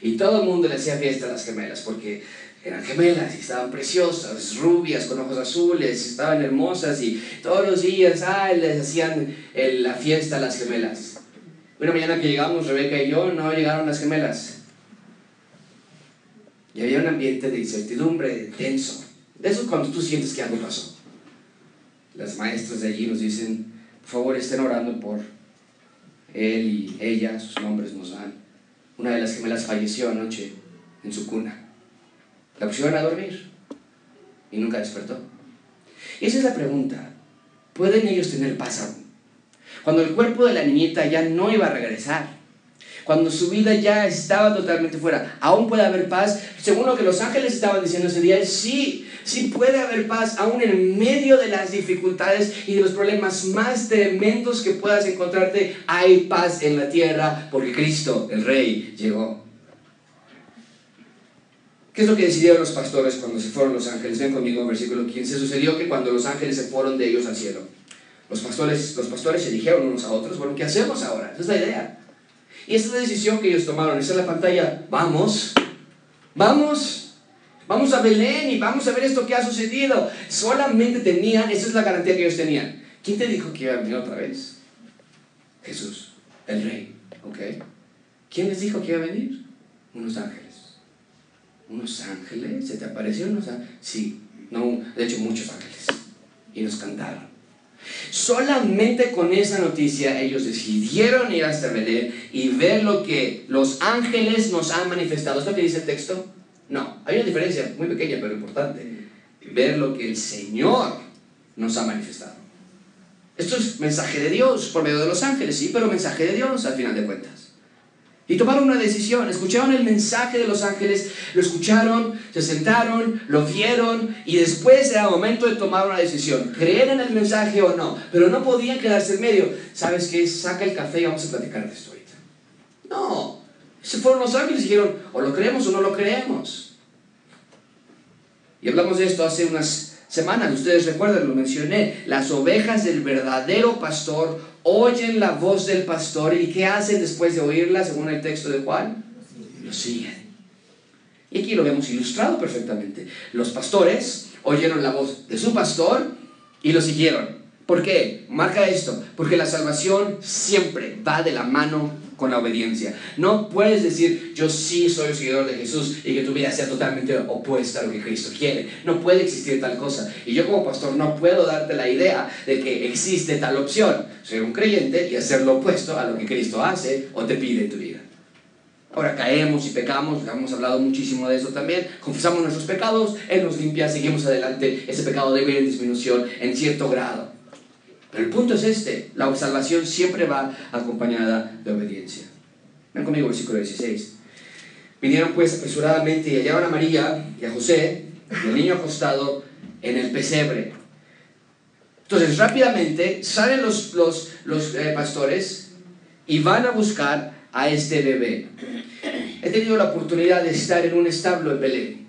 Y todo el mundo le hacía fiesta a las gemelas porque eran gemelas y estaban preciosas, rubias, con ojos azules, estaban hermosas y todos los días ay, les hacían la fiesta a las gemelas. Una mañana que llegamos, Rebeca y yo, no llegaron las gemelas. Y había un ambiente de incertidumbre, tenso. De eso cuando tú sientes que algo pasó las maestras de allí nos dicen, por favor estén orando por él y ella, sus nombres nos dan. Una de las gemelas falleció anoche en su cuna. La pusieron a dormir y nunca despertó. Y esa es la pregunta. ¿Pueden ellos tener paz? Cuando el cuerpo de la niñita ya no iba a regresar, cuando su vida ya estaba totalmente fuera, aún puede haber paz. Según lo que los ángeles estaban diciendo ese día, sí, sí puede haber paz aún en medio de las dificultades y de los problemas más tremendos que puedas encontrarte. Hay paz en la tierra porque Cristo, el Rey, llegó. ¿Qué es lo que decidieron los pastores cuando se fueron los ángeles? Ven conmigo, versículo 15. Sucedió que cuando los ángeles se fueron de ellos al cielo, los pastores, los pastores se dijeron unos a otros, bueno, ¿qué hacemos ahora? Esa es la idea. Y esa es la decisión que ellos tomaron. Esa es la pantalla. Vamos, vamos, Vamos a Belén y vamos a ver esto que ha sucedido. Solamente tenían, esa es la garantía que ellos tenían. ¿Quién te dijo que iba a venir otra vez? Jesús, el rey. ¿Ok? ¿Quién les dijo que iba a venir? Unos ángeles. ¿Unos ángeles? ¿Se te aparecieron? Sí, no, de hecho muchos ángeles. Y nos cantaron. Solamente con esa noticia ellos decidieron ir hasta Belén y ver lo que los ángeles nos han manifestado. ¿Es lo que dice el texto? No, hay una diferencia muy pequeña pero importante. Ver lo que el Señor nos ha manifestado. Esto es mensaje de Dios por medio de los ángeles, sí, pero mensaje de Dios al final de cuentas. Y tomaron una decisión, escucharon el mensaje de los ángeles, lo escucharon, se sentaron, lo vieron y después era momento de tomar una decisión, creer en el mensaje o no, pero no podían quedarse en medio. ¿Sabes qué? Saca el café y vamos a platicar de esto ahorita. No, se fueron los ángeles y dijeron, o lo creemos o no lo creemos. Y hablamos de esto hace unas semanas, ustedes recuerdan, lo mencioné, las ovejas del verdadero pastor oyen la voz del pastor y ¿qué hacen después de oírla según el texto de Juan? Lo siguen. Y aquí lo vemos ilustrado perfectamente. Los pastores oyeron la voz de su pastor y lo siguieron. ¿Por qué? Marca esto, porque la salvación siempre va de la mano con la obediencia. No puedes decir, yo sí soy seguidor de Jesús y que tu vida sea totalmente opuesta a lo que Cristo quiere. No puede existir tal cosa. Y yo como pastor no puedo darte la idea de que existe tal opción. Ser un creyente y hacer lo opuesto a lo que Cristo hace o te pide en tu vida. Ahora caemos y pecamos, hemos hablado muchísimo de eso también, confesamos nuestros pecados, Él nos limpia, seguimos adelante, ese pecado debe ir en disminución en cierto grado. El punto es este, la salvación siempre va acompañada de obediencia. Ven conmigo, versículo 16. Vinieron pues apresuradamente y hallaron a María y a José, el niño acostado en el pesebre. Entonces rápidamente salen los, los, los eh, pastores y van a buscar a este bebé. He tenido la oportunidad de estar en un establo en Belén.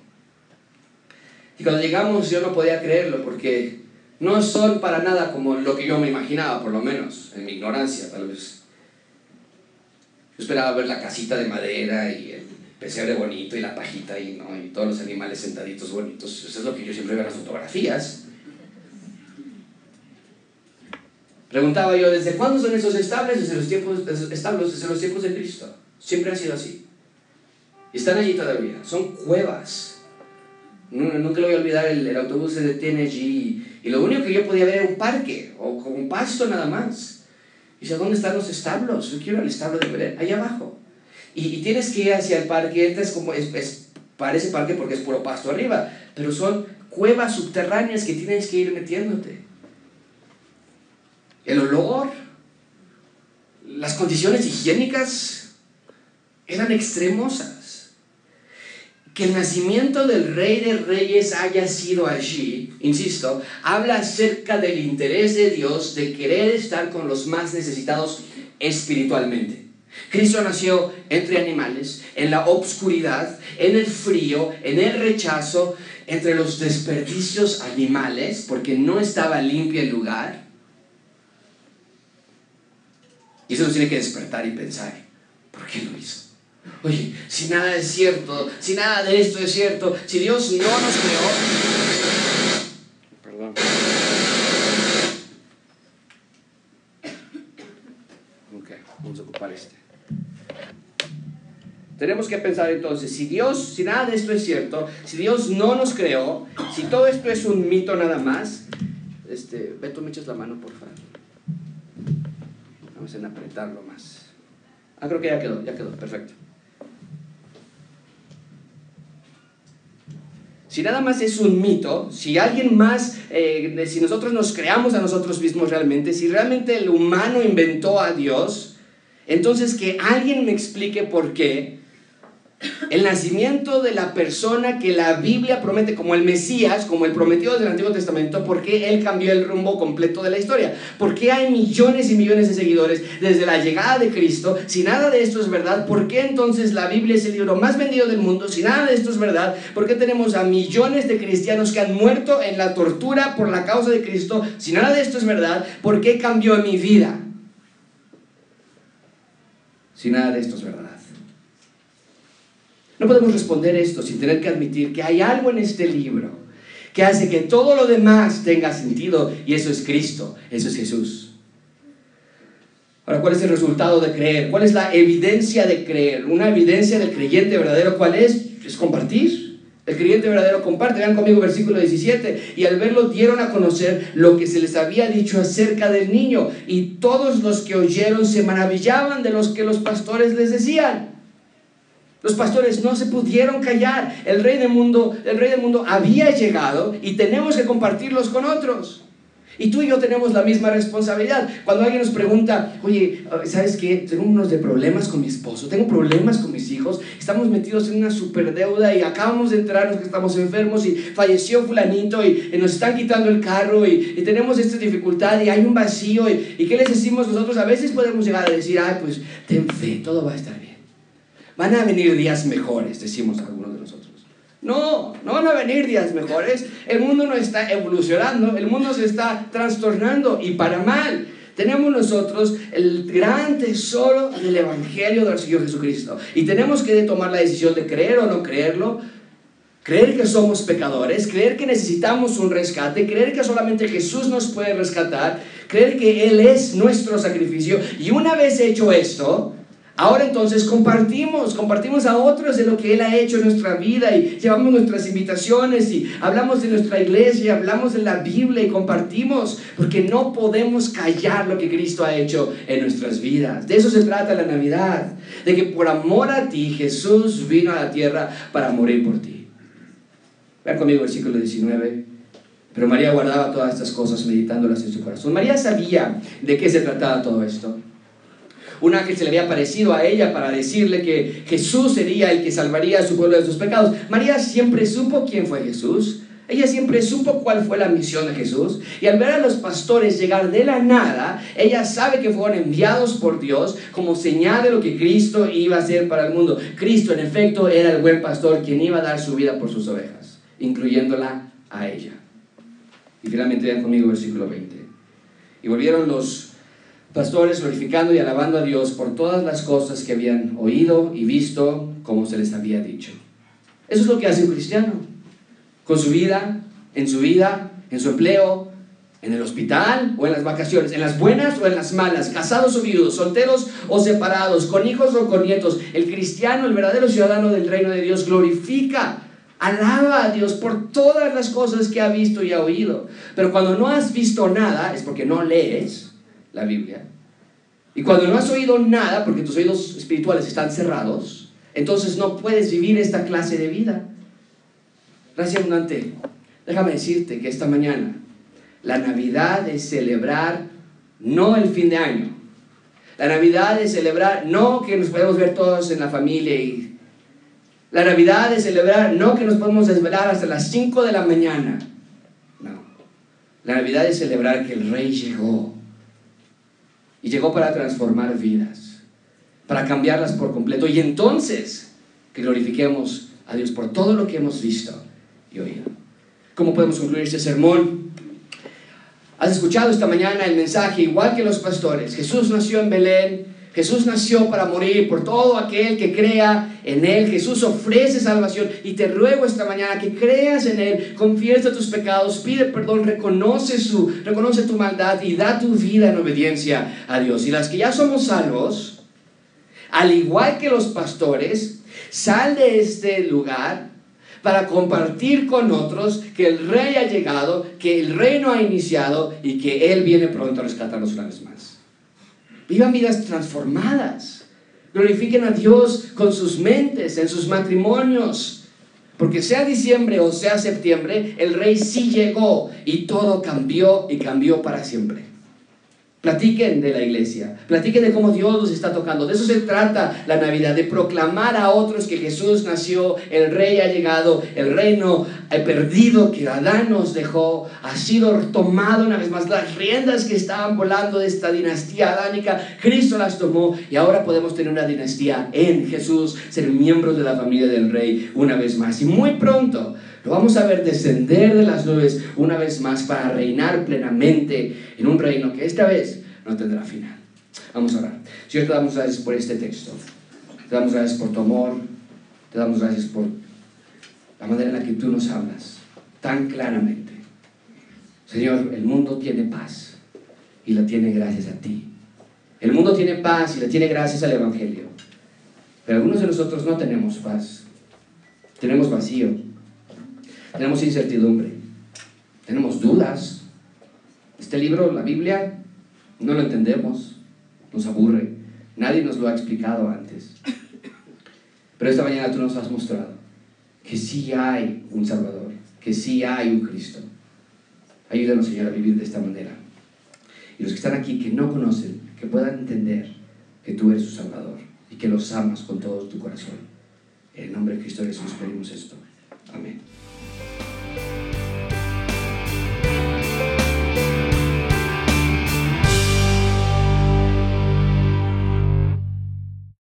Y cuando llegamos yo no podía creerlo porque no son para nada como lo que yo me imaginaba, por lo menos, en mi ignorancia tal vez. Yo esperaba ver la casita de madera y el pesebre bonito y la pajita y, ¿no? y todos los animales sentaditos bonitos. Eso es lo que yo siempre veo en las fotografías. Preguntaba yo, ¿desde cuándo son esos estables? Desde los tiempos, establos, desde los tiempos de Cristo. Siempre ha sido así. Y están allí todavía. Son cuevas. Nunca lo voy a olvidar, el, el autobús se detiene y lo único que yo podía ver era un parque o con un pasto nada más. Y dice, ¿dónde están los establos? Yo quiero el establo de Belén, allá abajo. Y, tienes que ir hacia el parque, entras como, es, es, parece parque porque es puro pasto arriba, pero son cuevas subterráneas que tienes que ir metiéndote. El olor, las condiciones higiénicas eran extremosas que el nacimiento del rey de reyes haya sido allí, insisto, habla acerca del interés de Dios de querer estar con los más necesitados espiritualmente. Cristo nació entre animales, en la obscuridad, en el frío, en el rechazo, entre los desperdicios animales, porque no estaba limpio el lugar. Y eso nos tiene que despertar y pensar, ¿por qué lo hizo? Oye, si nada es cierto, si nada de esto es cierto, si Dios no nos creó... Perdón. Ok, vamos a ocupar este. Tenemos que pensar entonces, si Dios, si nada de esto es cierto, si Dios no nos creó, si todo esto es un mito nada más, este, Beto, me echas la mano, por favor. Vamos a apretarlo más. Ah, creo que ya quedó, ya quedó, perfecto. Si nada más es un mito, si alguien más, eh, si nosotros nos creamos a nosotros mismos realmente, si realmente el humano inventó a Dios, entonces que alguien me explique por qué el nacimiento de la persona que la Biblia promete como el Mesías, como el prometido del Antiguo Testamento, ¿por qué él cambió el rumbo completo de la historia? ¿Por qué hay millones y millones de seguidores desde la llegada de Cristo? Si nada de esto es verdad, ¿por qué entonces la Biblia es el libro más vendido del mundo? Si nada de esto es verdad, ¿por qué tenemos a millones de cristianos que han muerto en la tortura por la causa de Cristo? Si nada de esto es verdad, ¿por qué cambió mi vida? Si nada de esto es verdad. No podemos responder esto sin tener que admitir que hay algo en este libro que hace que todo lo demás tenga sentido y eso es Cristo, eso es Jesús. Ahora, ¿cuál es el resultado de creer? ¿Cuál es la evidencia de creer? Una evidencia del creyente verdadero, ¿cuál es? Es compartir. El creyente verdadero comparte. Vean conmigo versículo 17. Y al verlo dieron a conocer lo que se les había dicho acerca del niño. Y todos los que oyeron se maravillaban de los que los pastores les decían. Los pastores no se pudieron callar. El rey del mundo, el rey del mundo había llegado y tenemos que compartirlos con otros. Y tú y yo tenemos la misma responsabilidad. Cuando alguien nos pregunta, oye, ¿sabes qué? Tengo unos de problemas con mi esposo, tengo problemas con mis hijos, estamos metidos en una superdeuda y acabamos de enterarnos que estamos enfermos y falleció fulanito y, nos están quitando el carro y, tenemos esta dificultad y hay un vacío y, y ¿qué les decimos nosotros? A veces podemos llegar a decir, ay, pues ten fe, todo va a estar bien. Van a venir días mejores, decimos algunos de nosotros. No, no van a venir días mejores. El mundo no está evolucionando, el mundo se está trastornando y para mal. Tenemos nosotros el gran tesoro del Evangelio del Señor Jesucristo. Y tenemos que tomar la decisión de creer o no creerlo. Creer que somos pecadores, creer que necesitamos un rescate, creer que solamente Jesús nos puede rescatar, creer que Él es nuestro sacrificio. Y una vez hecho esto, Ahora entonces compartimos, compartimos a otros de lo que Él ha hecho en nuestra vida y llevamos nuestras invitaciones y hablamos de nuestra iglesia, hablamos de la Biblia y compartimos, porque no podemos callar lo que Cristo ha hecho en nuestras vidas. De eso se trata la Navidad, de que por amor a ti Jesús vino a la tierra para morir por ti. Vean conmigo el versículo 19. Pero María guardaba todas estas cosas meditándolas en su corazón. María sabía de qué se trataba todo esto. Un ángel se le había aparecido a ella para decirle que Jesús sería el que salvaría a su pueblo de sus pecados. María siempre supo quién fue Jesús. Ella siempre supo cuál fue la misión de Jesús. Y al ver a los pastores llegar de la nada, ella sabe que fueron enviados por Dios como señal de lo que Cristo iba a hacer para el mundo. Cristo, en efecto, era el buen pastor quien iba a dar su vida por sus ovejas, incluyéndola a ella. Y finalmente vean conmigo versículo 20. Y volvieron los pastores glorificando y alabando a Dios por todas las cosas que habían oído y visto como se les había dicho. Eso es lo que hace un cristiano. Con su vida, en su vida, en su empleo, en el hospital o en las vacaciones, en las buenas o en las malas, casados o viudos, solteros o separados, con hijos o con nietos. El cristiano, el verdadero ciudadano del reino de Dios, glorifica Alaba a Dios por todas las cosas que ha visto y ha oído. Pero cuando no has visto nada, es porque no lees, la Biblia. Y cuando no has oído nada, porque tus oídos espirituales están cerrados, entonces no puedes vivir esta clase de vida. Gracias abundante. Déjame decirte que esta mañana la Navidad es celebrar no el fin de año. La Navidad es celebrar no que nos podemos ver todos en la familia y la Navidad es celebrar no que nos podemos desvelar hasta las 5 de la mañana. No. La Navidad es celebrar que el rey llegó y llegó para transformar vidas. para cambiarlas por completo y entonces que glorifiquemos a Dios por todo lo que hemos visto y oído. ¿Cómo podemos concluir este sermón? Has escuchado esta mañana el mensaje, igual que los pastores. Jesús nació en Belén, Jesús nació para morir por todo aquel que crea en Él. Jesús ofrece salvación y te ruego esta mañana que creas en Él, confiesa tus pecados, pide perdón, reconoce, su, reconoce tu maldad y da tu vida en obediencia a Dios. Y las que ya somos salvos, al igual que los pastores, sal de este lugar para compartir con otros que el rey ha llegado, que el reino ha iniciado y que Él viene pronto a rescatarnos una vez más. Vivan vidas transformadas. Glorifiquen a Dios con sus mentes, en sus matrimonios. Porque sea diciembre o sea septiembre, el rey sí llegó y todo cambió y cambió para siempre. Platiquen de la iglesia, platiquen de cómo Dios los está tocando. De eso se trata la Navidad, de proclamar a otros que Jesús nació, el rey ha llegado, el reino perdido que Adán nos dejó ha sido tomado una vez más. Las riendas que estaban volando de esta dinastía adánica, Cristo las tomó y ahora podemos tener una dinastía en Jesús, ser miembros de la familia del rey una vez más. Y muy pronto lo vamos a ver descender de las nubes una vez más para reinar plenamente en un reino que esta vez no tendrá final. Vamos a orar. Señor, te damos gracias por este texto. Te damos gracias por tu amor. Te damos gracias por la manera en la que tú nos hablas tan claramente. Señor, el mundo tiene paz y la tiene gracias a ti. El mundo tiene paz y la tiene gracias al Evangelio. Pero algunos de nosotros no tenemos paz. Tenemos vacío tenemos incertidumbre, tenemos dudas. Este libro, la Biblia, no lo entendemos, nos aburre, nadie nos lo ha explicado antes. Pero esta mañana tú nos has mostrado que sí hay un Salvador, que sí hay un Cristo. Ayúdanos, Señor, a vivir de esta manera. Y los que están aquí que no conocen, que puedan entender que tú eres su Salvador y que los amas con todo tu corazón. En el nombre de Cristo Jesús pedimos esto. Amén.